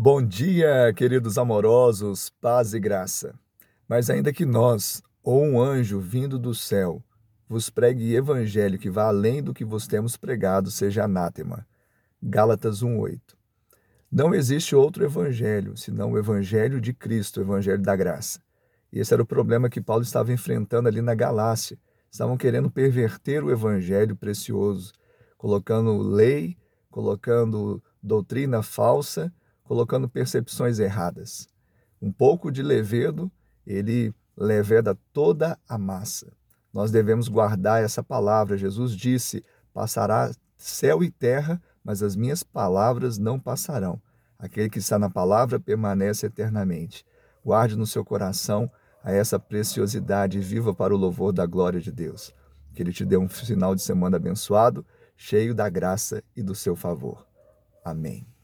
Bom dia, queridos amorosos, paz e graça. Mas ainda que nós, ou um anjo vindo do céu, vos pregue evangelho que vá além do que vos temos pregado, seja anátema. Gálatas 1:8. Não existe outro evangelho senão o evangelho de Cristo, o evangelho da graça. E esse era o problema que Paulo estava enfrentando ali na Galácia. Estavam querendo perverter o evangelho precioso, colocando lei, colocando doutrina falsa colocando percepções erradas. Um pouco de levedo, ele leveda toda a massa. Nós devemos guardar essa palavra. Jesus disse: Passará céu e terra, mas as minhas palavras não passarão. Aquele que está na palavra permanece eternamente. Guarde no seu coração a essa preciosidade viva para o louvor da glória de Deus. Que Ele te dê um final de semana abençoado, cheio da graça e do seu favor. Amém.